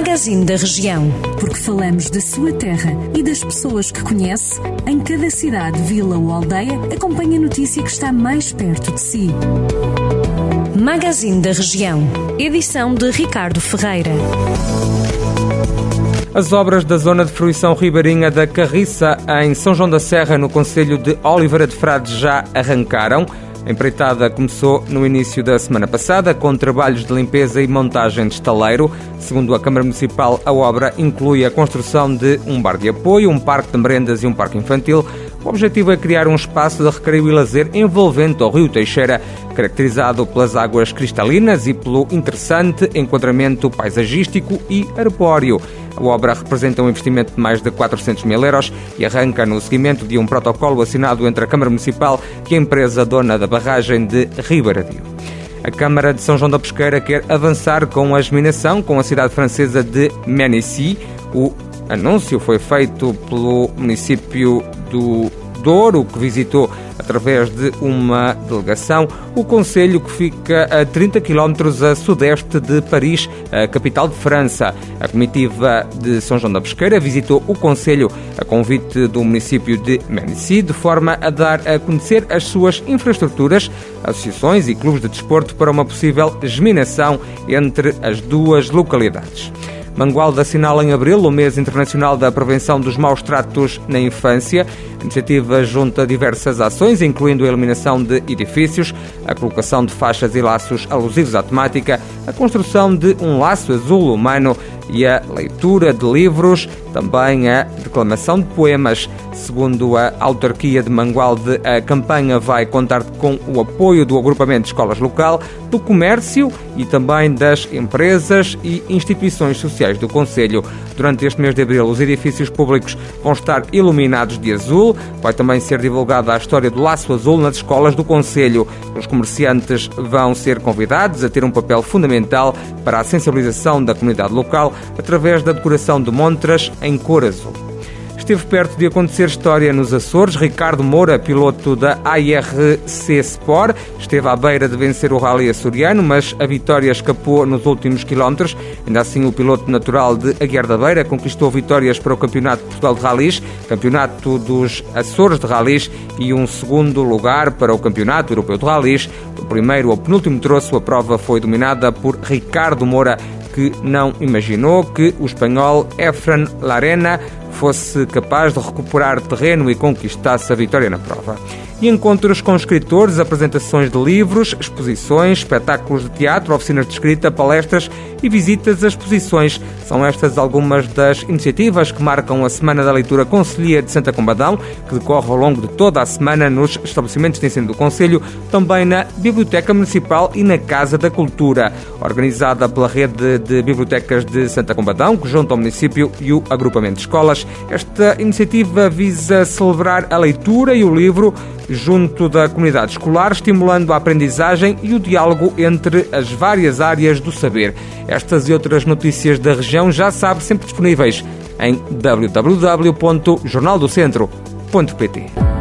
Magazine da Região. Porque falamos da sua terra e das pessoas que conhece, em cada cidade, vila ou aldeia, acompanhe a notícia que está mais perto de si. Magazine da Região. Edição de Ricardo Ferreira. As obras da zona de fruição ribeirinha da Carriça, em São João da Serra, no Conselho de Oliveira de Frades, já arrancaram. A empreitada começou no início da semana passada com trabalhos de limpeza e montagem de estaleiro. Segundo a Câmara Municipal, a obra inclui a construção de um bar de apoio, um parque de merendas e um parque infantil. O objetivo é criar um espaço de recreio e lazer envolvente ao Rio Teixeira, caracterizado pelas águas cristalinas e pelo interessante enquadramento paisagístico e arbóreo. A obra representa um investimento de mais de 400 mil euros e arranca no seguimento de um protocolo assinado entre a Câmara Municipal e a empresa dona da barragem de Ribaradio. A Câmara de São João da Pesqueira quer avançar com a geminação com a cidade francesa de Menessy. O anúncio foi feito pelo município do Douro, que visitou através de uma delegação o Conselho que fica a 30 km a sudeste de Paris, a capital de França. A comitiva de São João da Pesqueira visitou o Conselho a convite do município de Menessy, de forma a dar a conhecer as suas infraestruturas, associações e clubes de desporto para uma possível geminação entre as duas localidades. Mangualde assinala em abril o mês internacional da prevenção dos maus tratos na infância. A iniciativa junta diversas ações, incluindo a eliminação de edifícios, a colocação de faixas e laços alusivos à temática, a construção de um laço azul humano e a leitura de livros, também a declamação de poemas. Segundo a autarquia de Mangualde, a campanha vai contar com o apoio do agrupamento de escolas local, do comércio e também das empresas e instituições sociais do Conselho. Durante este mês de abril, os edifícios públicos vão estar iluminados de azul. Vai também ser divulgada a história do laço azul nas escolas do Conselho. Os comerciantes vão ser convidados a ter um papel fundamental para a sensibilização da comunidade local através da decoração de montras em cor azul. Esteve perto de acontecer história nos Açores. Ricardo Moura, piloto da ARC Sport, esteve à beira de vencer o Rally açoriano, mas a vitória escapou nos últimos quilómetros. Ainda assim, o piloto natural de Aguiar da Beira conquistou vitórias para o Campeonato de Portugal de Rallys, Campeonato dos Açores de Rallys e um segundo lugar para o Campeonato Europeu de Rallys. Do primeiro ao penúltimo troço, a prova foi dominada por Ricardo Moura, que não imaginou que o espanhol Efran Larena fosse capaz de recuperar terreno e conquistasse a vitória na prova e encontros com escritores, apresentações de livros, exposições, espetáculos de teatro, oficinas de escrita, palestras e visitas a exposições. São estas algumas das iniciativas que marcam a Semana da Leitura Conselhia de Santa Combadão, que decorre ao longo de toda a semana nos estabelecimentos de ensino do Conselho, também na Biblioteca Municipal e na Casa da Cultura, organizada pela Rede de Bibliotecas de Santa Combadão, que junta ao município e o agrupamento de escolas. Esta iniciativa visa celebrar a leitura e o livro junto da comunidade escolar, estimulando a aprendizagem e o diálogo entre as várias áreas do saber. Estas e outras notícias da região já sabe sempre disponíveis em www.jornaldocentro.pt.